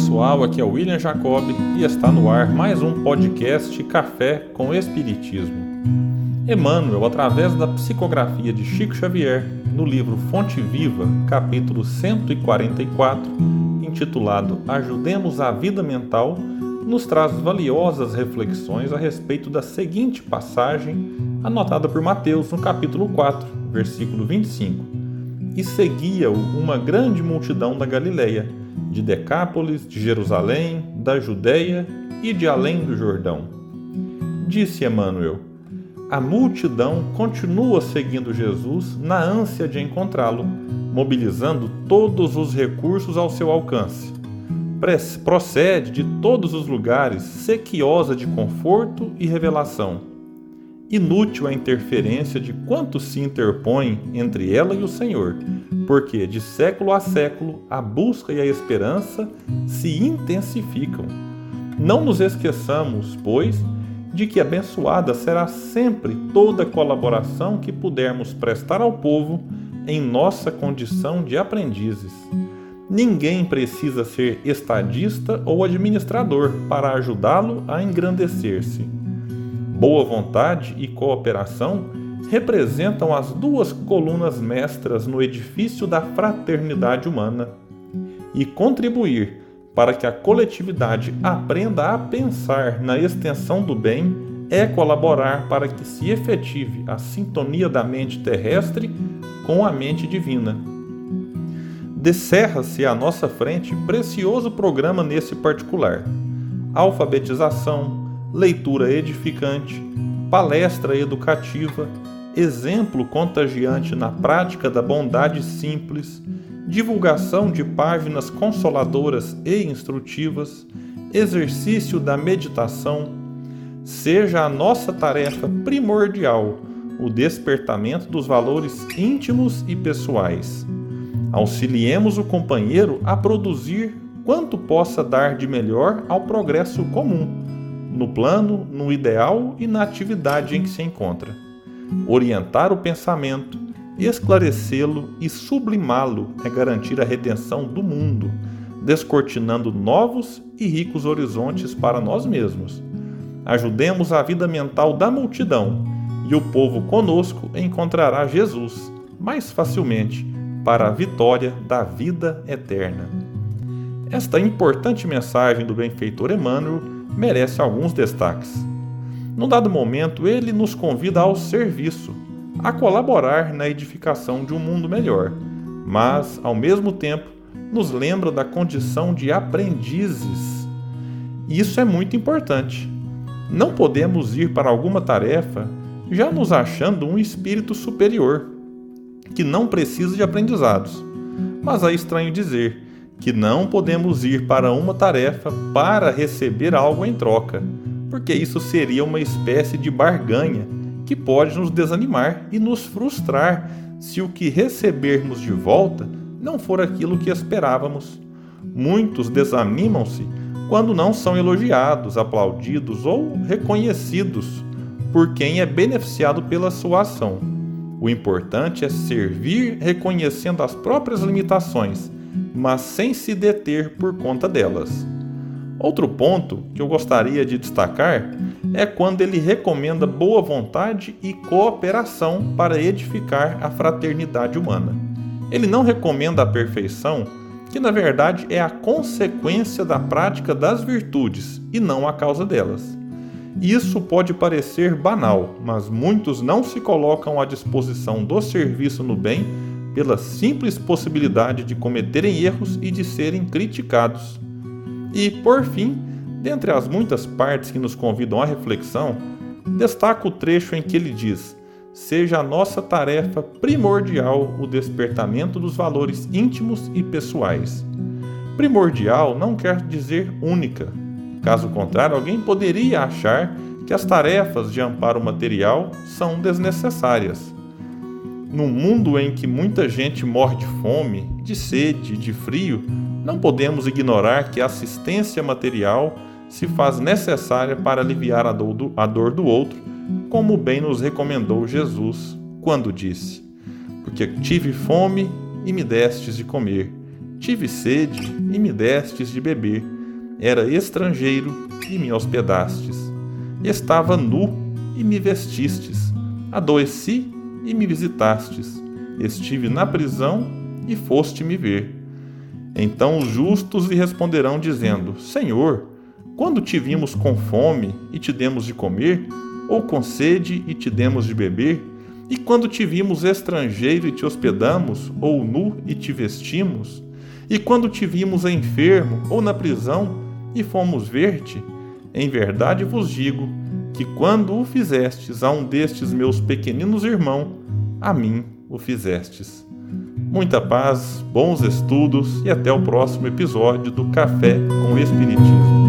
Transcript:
pessoal, aqui é o William Jacob e está no ar mais um podcast Café com Espiritismo. Emmanuel, através da psicografia de Chico Xavier, no livro Fonte Viva, capítulo 144, intitulado Ajudemos a Vida Mental, nos traz valiosas reflexões a respeito da seguinte passagem anotada por Mateus no capítulo 4, versículo 25. E seguia-o uma grande multidão da Galileia de Decápolis, de Jerusalém, da Judéia e de além do Jordão. Disse Emmanuel: A multidão continua seguindo Jesus na ânsia de encontrá-lo, mobilizando todos os recursos ao seu alcance. Procede de todos os lugares, sequiosa de conforto e revelação. Inútil a interferência de quantos se interpõem entre ela e o Senhor, porque de século a século a busca e a esperança se intensificam. Não nos esqueçamos, pois, de que abençoada será sempre toda colaboração que pudermos prestar ao povo em nossa condição de aprendizes. Ninguém precisa ser estadista ou administrador para ajudá-lo a engrandecer-se. Boa vontade e cooperação representam as duas colunas mestras no edifício da fraternidade humana e contribuir para que a coletividade aprenda a pensar na extensão do bem é colaborar para que se efetive a sintonia da mente terrestre com a mente divina. Descerra-se à nossa frente precioso programa nesse particular: alfabetização, leitura edificante, palestra educativa, exemplo contagiante na prática da bondade simples, divulgação de páginas consoladoras e instrutivas, exercício da meditação, seja a nossa tarefa primordial o despertamento dos valores íntimos e pessoais. Auxiliemos o companheiro a produzir quanto possa dar de melhor ao progresso comum, no plano, no ideal e na atividade em que se encontra orientar o pensamento, esclarecê-lo e sublimá-lo é garantir a redenção do mundo, descortinando novos e ricos horizontes para nós mesmos. Ajudemos a vida mental da multidão e o povo conosco encontrará Jesus mais facilmente para a vitória da vida eterna. Esta importante mensagem do benfeitor Emmanuel merece alguns destaques. Num dado momento, ele nos convida ao serviço, a colaborar na edificação de um mundo melhor, mas, ao mesmo tempo, nos lembra da condição de aprendizes. Isso é muito importante. Não podemos ir para alguma tarefa já nos achando um espírito superior, que não precisa de aprendizados. Mas é estranho dizer que não podemos ir para uma tarefa para receber algo em troca porque isso seria uma espécie de barganha que pode nos desanimar e nos frustrar se o que recebermos de volta não for aquilo que esperávamos. Muitos desanimam-se quando não são elogiados, aplaudidos ou reconhecidos por quem é beneficiado pela sua ação. O importante é servir reconhecendo as próprias limitações, mas sem se deter por conta delas. Outro ponto que eu gostaria de destacar é quando ele recomenda boa vontade e cooperação para edificar a fraternidade humana. Ele não recomenda a perfeição, que na verdade é a consequência da prática das virtudes e não a causa delas. Isso pode parecer banal, mas muitos não se colocam à disposição do serviço no bem pela simples possibilidade de cometerem erros e de serem criticados. E, por fim, dentre as muitas partes que nos convidam à reflexão, destaco o trecho em que ele diz: Seja a nossa tarefa primordial o despertamento dos valores íntimos e pessoais. Primordial não quer dizer única. Caso contrário, alguém poderia achar que as tarefas de amparo material são desnecessárias. No mundo em que muita gente morre de fome, de sede, de frio, não podemos ignorar que a assistência material se faz necessária para aliviar a dor, do, a dor do outro, como bem nos recomendou Jesus quando disse: Porque tive fome e me destes de comer, Tive sede e me destes de beber. Era estrangeiro e me hospedastes. Estava nu e me vestistes. Adoeci e me visitastes. Estive na prisão e foste me ver. Então os justos lhe responderão, dizendo: Senhor, quando te vimos com fome e te demos de comer, ou com sede e te demos de beber? E quando te vimos estrangeiro e te hospedamos, ou nu e te vestimos? E quando te vimos enfermo ou na prisão e fomos ver-te? Em verdade vos digo que quando o fizestes a um destes meus pequeninos irmãos, a mim o fizestes. Muita paz, bons estudos e até o próximo episódio do Café com Espiritismo.